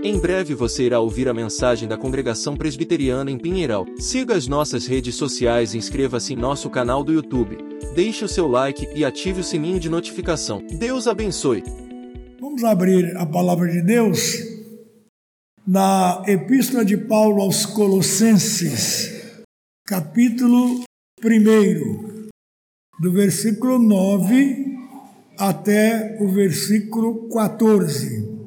Em breve você irá ouvir a mensagem da Congregação Presbiteriana em Pinheiral. Siga as nossas redes sociais e inscreva-se em nosso canal do YouTube. Deixe o seu like e ative o sininho de notificação. Deus abençoe. Vamos abrir a palavra de Deus na Epístola de Paulo aos Colossenses, capítulo 1, do versículo 9 até o versículo 14.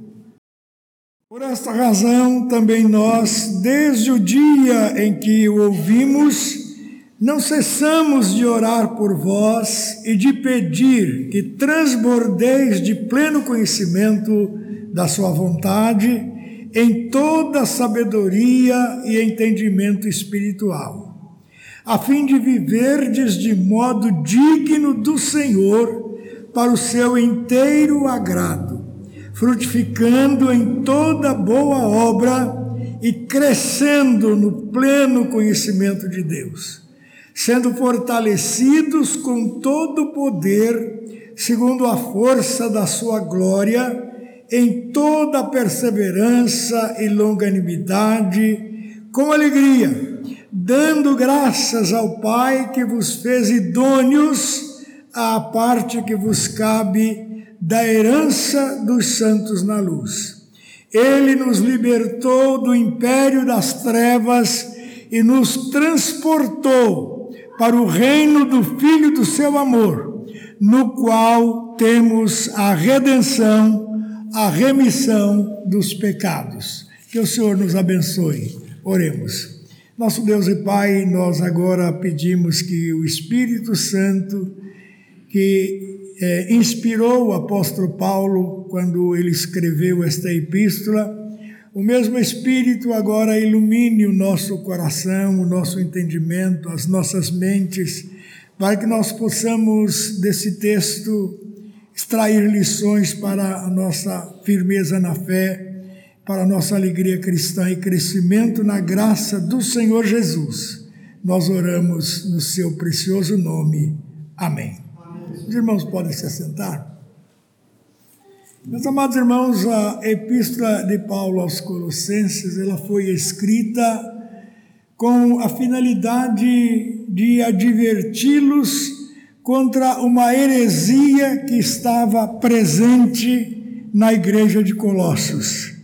Por esta razão, também nós, desde o dia em que o ouvimos, não cessamos de orar por vós e de pedir que transbordeis de pleno conhecimento da Sua vontade em toda sabedoria e entendimento espiritual, a fim de viverdes de modo digno do Senhor para o seu inteiro agrado, frutificando em toda boa obra e crescendo no pleno conhecimento de Deus, sendo fortalecidos com todo o poder, segundo a força da sua glória, em toda perseverança e longanimidade, com alegria, dando graças ao Pai que vos fez idôneos à parte que vos cabe da herança dos santos na luz. Ele nos libertou do império das trevas e nos transportou para o reino do Filho do seu amor, no qual temos a redenção, a remissão dos pecados. Que o Senhor nos abençoe. Oremos. Nosso Deus e Pai, nós agora pedimos que o Espírito Santo que é, inspirou o apóstolo Paulo quando ele escreveu esta epístola. O mesmo Espírito agora ilumine o nosso coração, o nosso entendimento, as nossas mentes, para que nós possamos desse texto extrair lições para a nossa firmeza na fé, para a nossa alegria cristã e crescimento na graça do Senhor Jesus. Nós oramos no seu precioso nome. Amém. Os irmãos podem se assentar. Meus amados irmãos, a epístola de Paulo aos Colossenses, ela foi escrita com a finalidade de adverti-los contra uma heresia que estava presente na igreja de Colossos.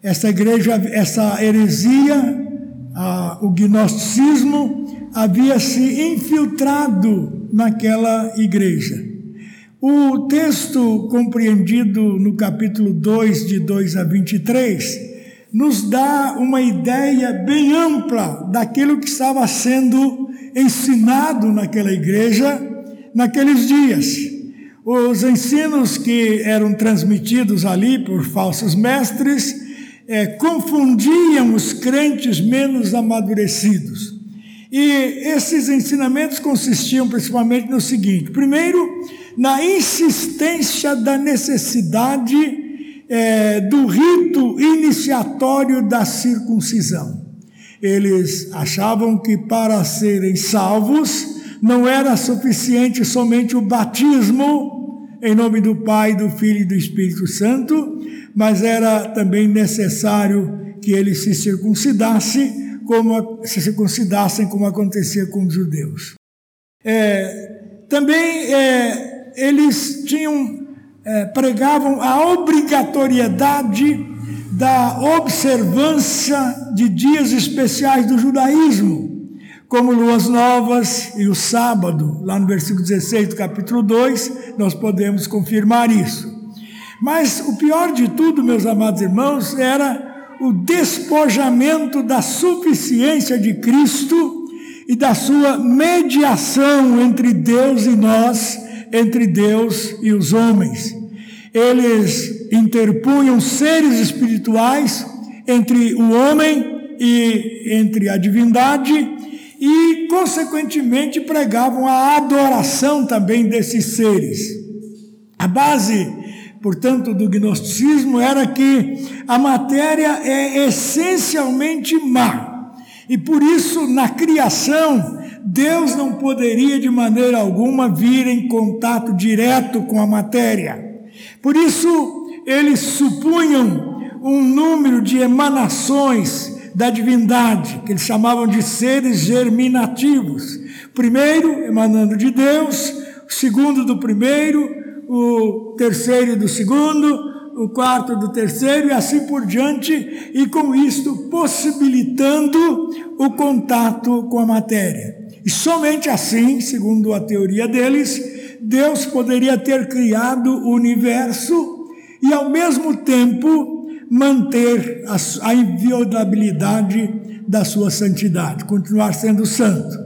Essa igreja, essa heresia, a, o gnosticismo, havia se infiltrado naquela igreja. O texto compreendido no capítulo 2, de 2 a 23, nos dá uma ideia bem ampla daquilo que estava sendo ensinado naquela igreja naqueles dias. Os ensinos que eram transmitidos ali por falsos mestres é, confundiam os crentes menos amadurecidos. E esses ensinamentos consistiam principalmente no seguinte: primeiro, na insistência da necessidade é, do rito iniciatório da circuncisão. Eles achavam que para serem salvos não era suficiente somente o batismo em nome do Pai, do Filho e do Espírito Santo, mas era também necessário que ele se circuncidasse como se circuncidassem, como acontecia com os judeus. É, também é, eles tinham é, pregavam a obrigatoriedade da observância de dias especiais do judaísmo, como luas novas e o sábado, lá no versículo 16 do capítulo 2, nós podemos confirmar isso. Mas o pior de tudo, meus amados irmãos, era o despojamento da suficiência de Cristo e da sua mediação entre Deus e nós, entre Deus e os homens. Eles interpunham seres espirituais entre o homem e entre a divindade e, consequentemente, pregavam a adoração também desses seres. A base portanto, do gnosticismo era que a matéria é essencialmente má. E por isso, na criação, Deus não poderia de maneira alguma vir em contato direto com a matéria. Por isso, eles supunham um número de emanações da divindade, que eles chamavam de seres germinativos. Primeiro, emanando de Deus, segundo do primeiro, o terceiro do segundo, o quarto do terceiro e assim por diante, e com isto possibilitando o contato com a matéria. E somente assim, segundo a teoria deles, Deus poderia ter criado o universo e ao mesmo tempo manter a, inviolabilidade da sua santidade, continuar sendo santo.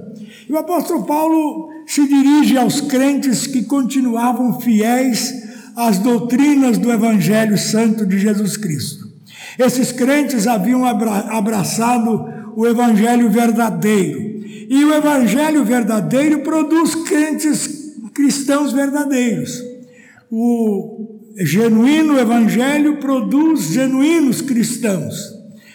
E o apóstolo Paulo se dirige aos crentes que continuavam fiéis às doutrinas do Evangelho Santo de Jesus Cristo. Esses crentes haviam abraçado o Evangelho verdadeiro. E o Evangelho verdadeiro produz crentes cristãos verdadeiros. O genuíno Evangelho produz genuínos cristãos.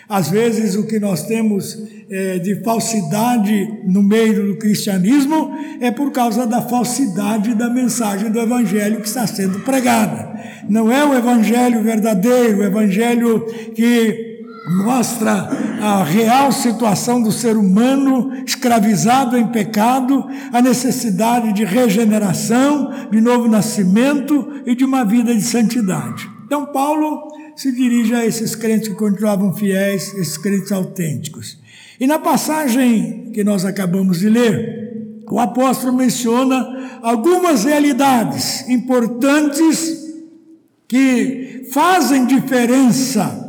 Às vezes, o que nós temos é, de falsidade no meio do cristianismo é por causa da falsidade da mensagem do Evangelho que está sendo pregada. Não é o Evangelho verdadeiro, o Evangelho que mostra a real situação do ser humano escravizado em pecado, a necessidade de regeneração, de novo nascimento e de uma vida de santidade. Então, Paulo se dirige a esses crentes que continuavam fiéis, esses crentes autênticos. E na passagem que nós acabamos de ler, o apóstolo menciona algumas realidades importantes que fazem diferença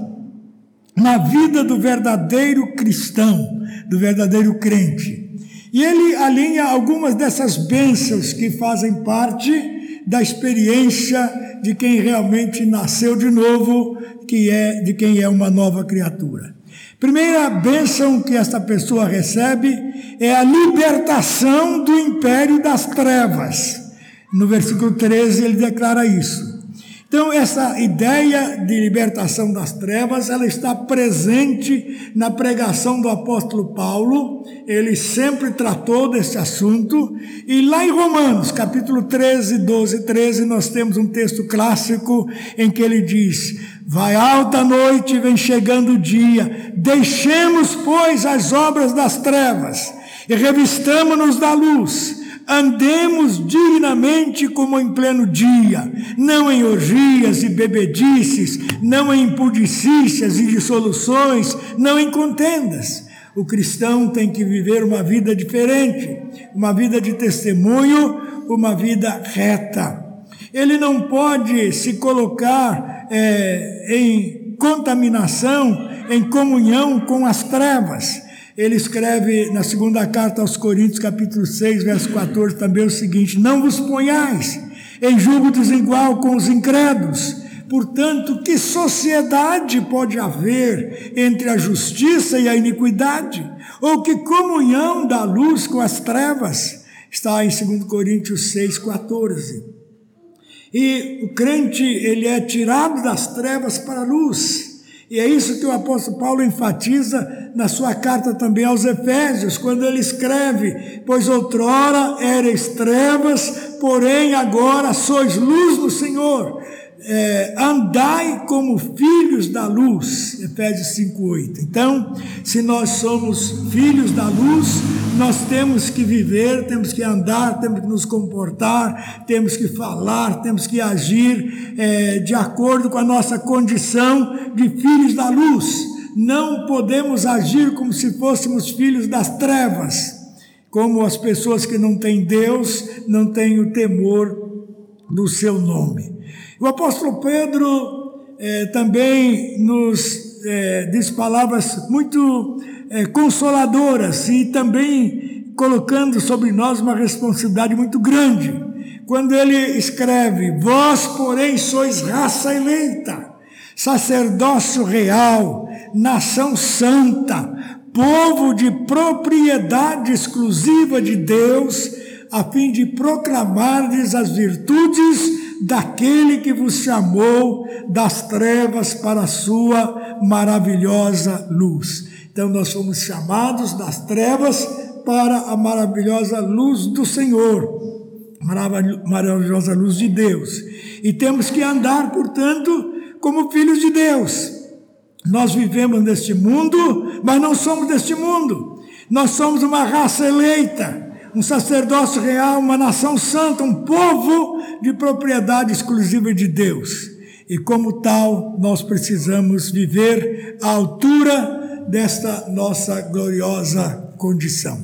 na vida do verdadeiro cristão, do verdadeiro crente. E ele alinha algumas dessas bênçãos que fazem parte da experiência de quem realmente nasceu de novo, que é de quem é uma nova criatura. Primeira bênção que esta pessoa recebe é a libertação do império das trevas. No versículo 13 ele declara isso. Então, essa ideia de libertação das trevas, ela está presente na pregação do apóstolo Paulo, ele sempre tratou desse assunto, e lá em Romanos, capítulo 13, 12 13, nós temos um texto clássico em que ele diz: Vai alta noite, vem chegando o dia, deixemos, pois, as obras das trevas e revistamo-nos da luz Andemos dignamente como em pleno dia, não em orgias e bebedices, não em impudicícias e dissoluções, não em contendas. O cristão tem que viver uma vida diferente, uma vida de testemunho, uma vida reta. Ele não pode se colocar é, em contaminação, em comunhão com as trevas ele escreve na segunda carta aos Coríntios, capítulo 6, verso 14, também o seguinte: Não vos ponhais em julgo desigual com os incrédulos. Portanto, que sociedade pode haver entre a justiça e a iniquidade? Ou que comunhão da luz com as trevas? Está em 2 Coríntios 6, 14. E o crente, ele é tirado das trevas para a luz. E é isso que o apóstolo Paulo enfatiza na sua carta também aos Efésios, quando ele escreve: Pois outrora eres trevas, porém agora sois luz do Senhor é, andai como filhos da luz, Efésios 5,8. Então, se nós somos filhos da luz, nós temos que viver, temos que andar, temos que nos comportar, temos que falar, temos que agir é, de acordo com a nossa condição de filhos da luz. Não podemos agir como se fôssemos filhos das trevas, como as pessoas que não têm Deus, não têm o temor do seu nome. O apóstolo Pedro eh, também nos eh, diz palavras muito eh, consoladoras e também colocando sobre nós uma responsabilidade muito grande. Quando ele escreve: Vós, porém, sois raça eleita, sacerdócio real, nação santa, povo de propriedade exclusiva de Deus, a fim de proclamardes as virtudes daquele que vos chamou das trevas para a sua maravilhosa luz. Então nós fomos chamados das trevas para a maravilhosa luz do Senhor, maravilhosa luz de Deus. E temos que andar, portanto, como filhos de Deus. Nós vivemos neste mundo, mas não somos deste mundo. Nós somos uma raça eleita, um sacerdócio real, uma nação santa, um povo de propriedade exclusiva de Deus. E como tal, nós precisamos viver à altura desta nossa gloriosa condição.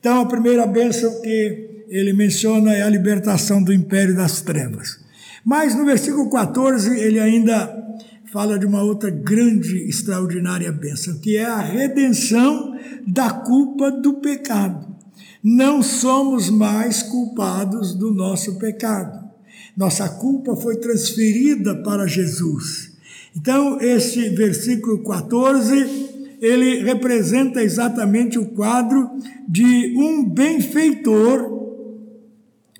Então, a primeira bênção que ele menciona é a libertação do império das trevas. Mas no versículo 14, ele ainda fala de uma outra grande, extraordinária bênção, que é a redenção da culpa do pecado. Não somos mais culpados do nosso pecado. Nossa culpa foi transferida para Jesus. Então, este versículo 14, ele representa exatamente o quadro de um benfeitor,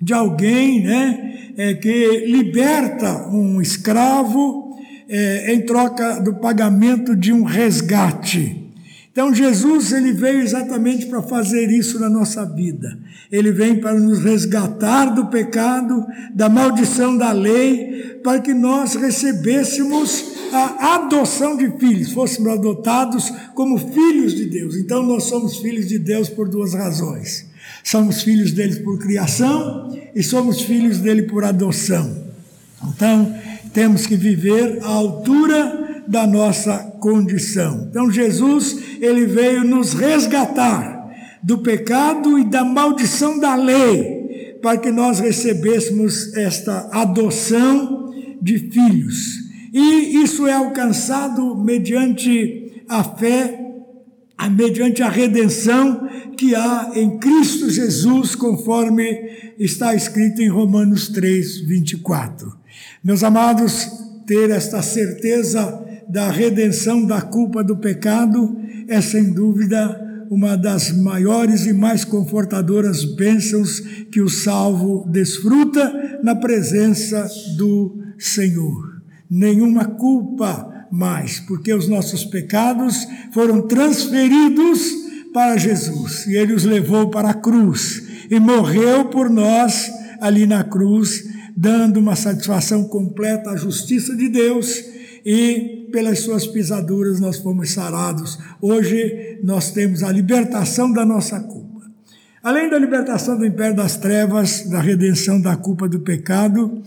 de alguém né, é, que liberta um escravo é, em troca do pagamento de um resgate. Então Jesus ele veio exatamente para fazer isso na nossa vida. Ele vem para nos resgatar do pecado, da maldição da lei, para que nós recebêssemos a adoção de filhos, fôssemos adotados como filhos de Deus. Então nós somos filhos de Deus por duas razões. Somos filhos dele por criação e somos filhos dele por adoção. Então, temos que viver à altura da nossa condição. Então Jesus, ele veio nos resgatar do pecado e da maldição da lei, para que nós recebêssemos esta adoção de filhos. E isso é alcançado mediante a fé, mediante a redenção que há em Cristo Jesus, conforme está escrito em Romanos 3, 24. Meus amados, ter esta certeza da redenção da culpa do pecado é sem dúvida uma das maiores e mais confortadoras bênçãos que o salvo desfruta na presença do Senhor. Nenhuma culpa mais, porque os nossos pecados foram transferidos para Jesus e ele os levou para a cruz e morreu por nós ali na cruz dando uma satisfação completa à justiça de Deus e pelas suas pisaduras nós fomos sarados. Hoje nós temos a libertação da nossa culpa. Além da libertação do império das trevas, da redenção da culpa do pecado,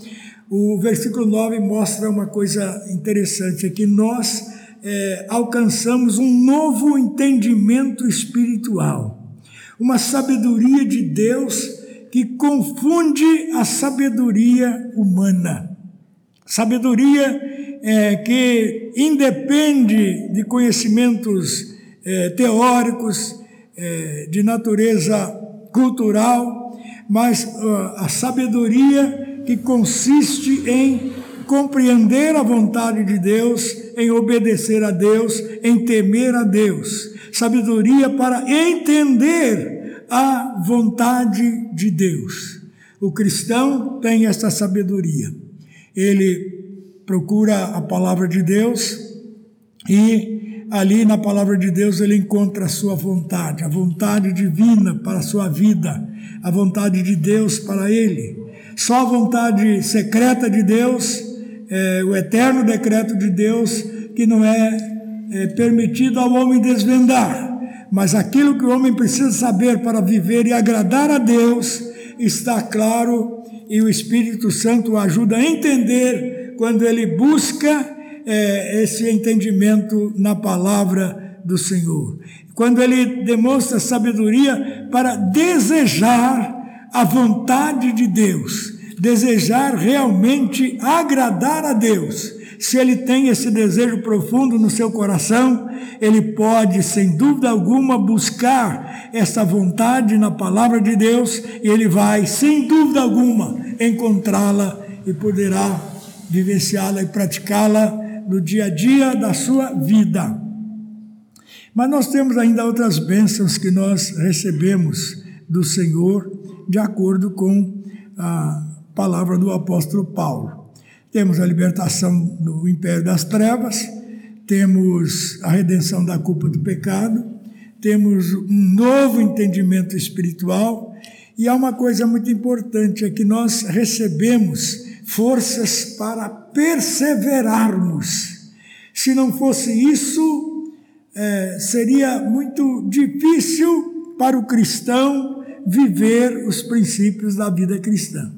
o versículo 9 mostra uma coisa interessante: é que nós é, alcançamos um novo entendimento espiritual, uma sabedoria de Deus que confunde a sabedoria humana. Sabedoria é, que independe de conhecimentos é, teóricos, é, de natureza cultural, mas uh, a sabedoria que consiste em compreender a vontade de Deus, em obedecer a Deus, em temer a Deus. Sabedoria para entender a vontade de Deus. O cristão tem essa sabedoria. Ele procura a palavra de Deus e ali na palavra de Deus ele encontra a sua vontade, a vontade divina para a sua vida, a vontade de Deus para ele. Só a vontade secreta de Deus, é, o eterno decreto de Deus, que não é, é permitido ao homem desvendar mas aquilo que o homem precisa saber para viver e agradar a Deus está claro e o Espírito Santo ajuda a entender quando ele busca é, esse entendimento na palavra do Senhor. Quando ele demonstra sabedoria para desejar a vontade de Deus, desejar realmente agradar a Deus se ele tem esse desejo profundo no seu coração, ele pode, sem dúvida alguma, buscar essa vontade na palavra de Deus e ele vai, sem dúvida alguma, encontrá-la e poderá vivenciá-la e praticá-la no dia a dia da sua vida. Mas nós temos ainda outras bênçãos que nós recebemos do Senhor, de acordo com a palavra do apóstolo Paulo. Temos a libertação do império das trevas, temos a redenção da culpa do pecado, temos um novo entendimento espiritual e há uma coisa muito importante é que nós recebemos forças para perseverarmos. Se não fosse isso, é, seria muito difícil para o cristão viver os princípios da vida cristã.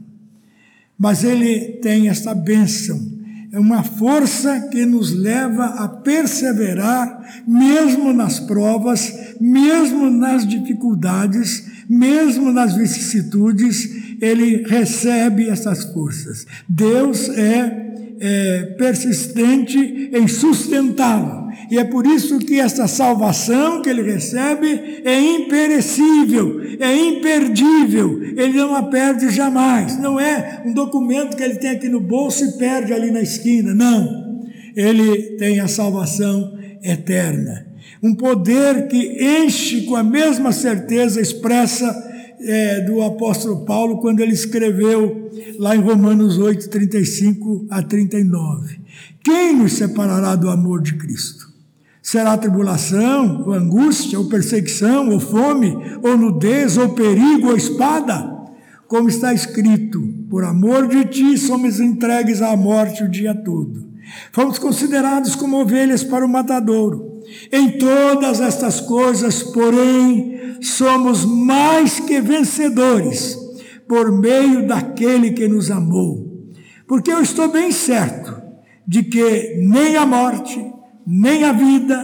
Mas ele tem essa bênção, é uma força que nos leva a perseverar, mesmo nas provas, mesmo nas dificuldades, mesmo nas vicissitudes, ele recebe essas forças. Deus é é, persistente em sustentá-lo. E é por isso que essa salvação que ele recebe é imperecível, é imperdível, ele não a perde jamais. Não é um documento que ele tem aqui no bolso e perde ali na esquina, não. Ele tem a salvação eterna. Um poder que enche com a mesma certeza expressa é, do apóstolo Paulo quando ele escreveu lá em Romanos 8, 35 a 39. Quem nos separará do amor de Cristo? Será tribulação, ou angústia, ou perseguição, ou fome, ou nudez, ou perigo, ou espada? Como está escrito, por amor de ti somos entregues à morte o dia todo. Fomos considerados como ovelhas para o matadouro. Em todas estas coisas, porém, somos mais que vencedores por meio daquele que nos amou. Porque eu estou bem certo de que nem a morte, nem a vida,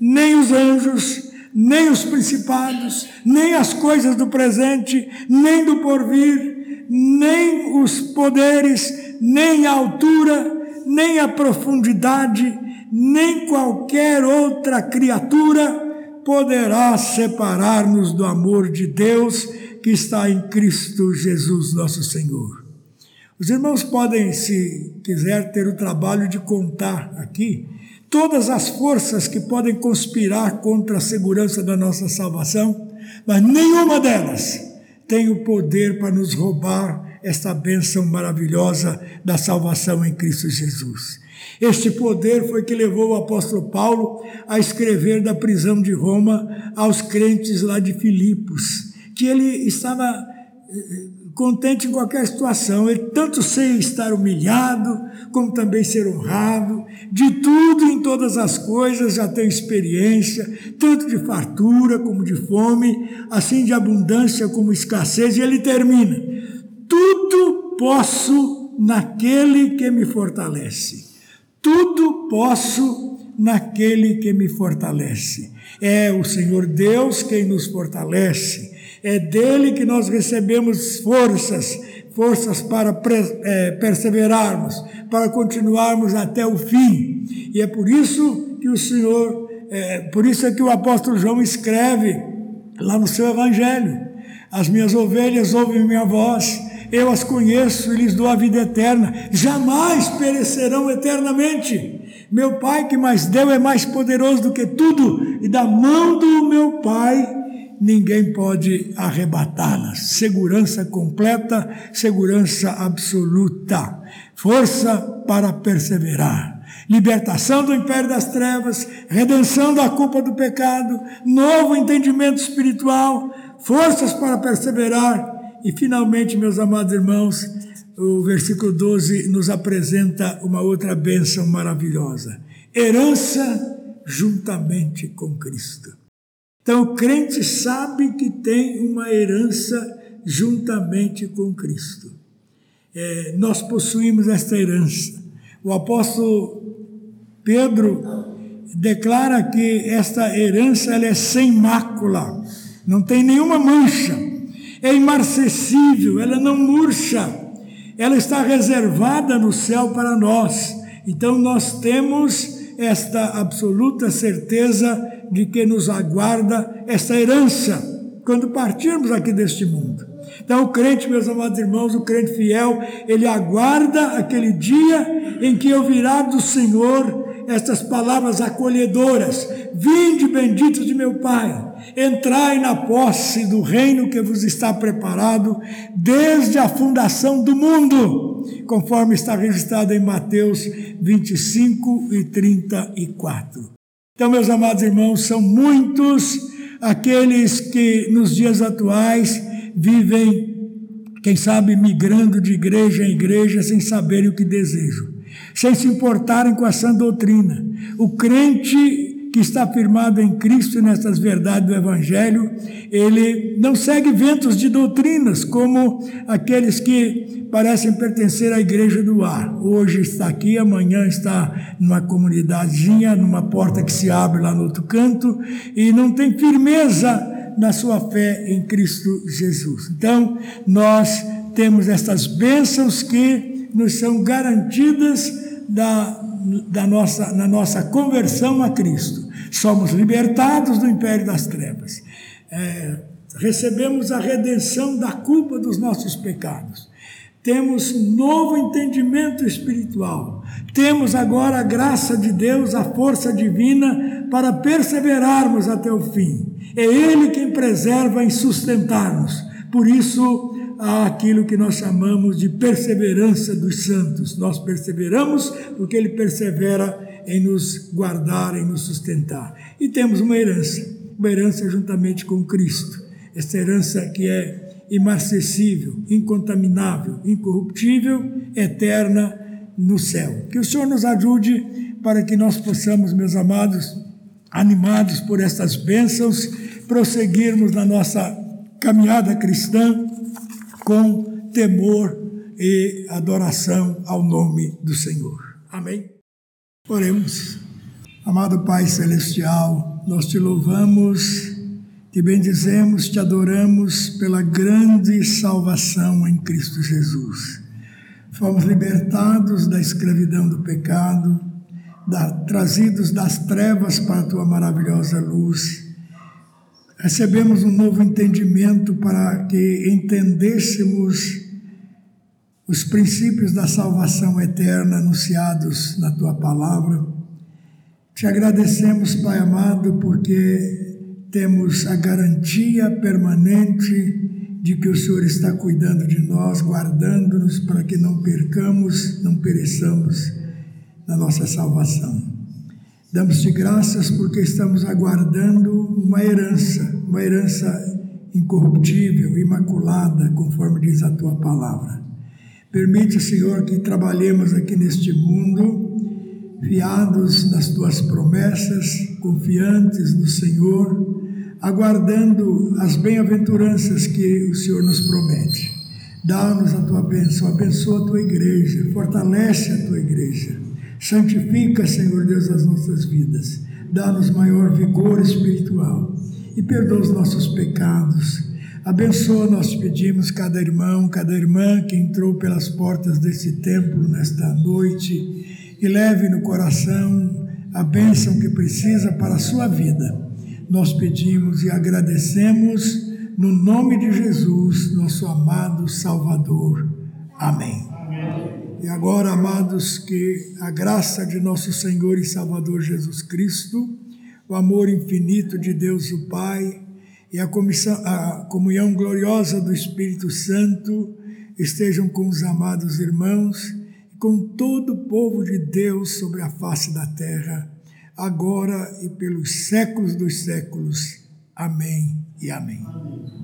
nem os anjos, nem os principados, nem as coisas do presente, nem do porvir, nem os poderes, nem a altura, nem a profundidade, nem qualquer outra criatura poderá separar-nos do amor de Deus que está em Cristo Jesus, nosso Senhor. Os irmãos podem, se quiser, ter o trabalho de contar aqui todas as forças que podem conspirar contra a segurança da nossa salvação, mas nenhuma delas tem o poder para nos roubar esta bênção maravilhosa da salvação em Cristo Jesus. Este poder foi que levou o apóstolo Paulo a escrever da prisão de Roma aos crentes lá de Filipos, que ele estava eh, contente em qualquer situação, ele tanto sei estar humilhado, como também ser honrado, de tudo em todas as coisas já tem experiência, tanto de fartura como de fome, assim de abundância como escassez, e ele termina: tudo posso naquele que me fortalece. Tudo posso naquele que me fortalece. É o Senhor Deus quem nos fortalece. É dele que nós recebemos forças, forças para é, perseverarmos, para continuarmos até o fim. E é por isso que o Senhor, é, por isso é que o apóstolo João escreve lá no seu Evangelho: As minhas ovelhas ouvem minha voz eu as conheço e lhes dou a vida eterna, jamais perecerão eternamente. Meu Pai que mais deu é mais poderoso do que tudo, e da mão do meu Pai ninguém pode arrebatá-las. Segurança completa, segurança absoluta, força para perseverar. Libertação do império das trevas, redenção da culpa do pecado, novo entendimento espiritual, forças para perseverar e finalmente, meus amados irmãos, o versículo 12 nos apresenta uma outra bênção maravilhosa: herança juntamente com Cristo. Então, o crente sabe que tem uma herança juntamente com Cristo. É, nós possuímos esta herança. O apóstolo Pedro declara que esta herança é sem mácula, não tem nenhuma mancha é imarcessível, ela não murcha, ela está reservada no céu para nós. Então nós temos esta absoluta certeza de que nos aguarda essa herança quando partirmos aqui deste mundo. Então, o crente, meus amados irmãos, o crente fiel, ele aguarda aquele dia em que ouvirá do Senhor estas palavras acolhedoras: Vinde, benditos de meu Pai, entrai na posse do reino que vos está preparado desde a fundação do mundo, conforme está registrado em Mateus 25 e 34. Então, meus amados irmãos, são muitos aqueles que nos dias atuais vivem, quem sabe, migrando de igreja em igreja sem saberem o que desejam. sem se importarem com a sã doutrina. O crente que está firmado em Cristo e nessas verdades do Evangelho, ele não segue ventos de doutrinas, como aqueles que parecem pertencer à igreja do ar. Hoje está aqui, amanhã está numa comunidadezinha, numa porta que se abre lá no outro canto, e não tem firmeza na sua fé em Cristo Jesus. Então, nós temos estas bênçãos que nos são garantidas da, da nossa, na nossa conversão a Cristo. Somos libertados do império das trevas. É, recebemos a redenção da culpa dos nossos pecados. Temos novo entendimento espiritual. Temos agora a graça de Deus, a força divina para perseverarmos até o fim. É Ele quem preserva e sustentar-nos. Por isso, há aquilo que nós chamamos de perseverança dos santos. Nós perseveramos porque Ele persevera em nos guardar, em nos sustentar. E temos uma herança, uma herança juntamente com Cristo. Essa herança que é imarcessível, incontaminável, incorruptível, eterna no céu. Que o Senhor nos ajude para que nós possamos, meus amados, animados por estas bênçãos, prosseguirmos na nossa caminhada cristã com temor e adoração ao nome do Senhor. Amém? Oremos. Amado Pai Celestial, nós te louvamos, te bendizemos, te adoramos pela grande salvação em Cristo Jesus. Fomos libertados da escravidão do pecado, da, trazidos das trevas para a tua maravilhosa luz recebemos um novo entendimento para que entendêssemos os princípios da salvação eterna anunciados na tua palavra. Te agradecemos, Pai amado, porque temos a garantia permanente de que o Senhor está cuidando de nós, guardando-nos para que não percamos, não pereçamos na nossa salvação. Damos-te graças porque estamos aguardando uma herança, uma herança incorruptível, imaculada, conforme diz a tua palavra. Permite, Senhor, que trabalhemos aqui neste mundo, fiados nas tuas promessas, confiantes no Senhor, aguardando as bem-aventuranças que o Senhor nos promete. Dá-nos a tua bênção, abençoa a tua igreja, fortalece a tua igreja Santifica, Senhor Deus, as nossas vidas. Dá-nos maior vigor espiritual e perdoa os nossos pecados. Abençoa, nós pedimos, cada irmão, cada irmã que entrou pelas portas desse templo nesta noite e leve no coração a bênção que precisa para a sua vida. Nós pedimos e agradecemos no nome de Jesus, nosso amado Salvador. Amém. E agora, amados, que a graça de nosso Senhor e Salvador Jesus Cristo, o amor infinito de Deus o Pai e a, comissão, a comunhão gloriosa do Espírito Santo estejam com os amados irmãos e com todo o povo de Deus sobre a face da terra, agora e pelos séculos dos séculos. Amém e amém. amém.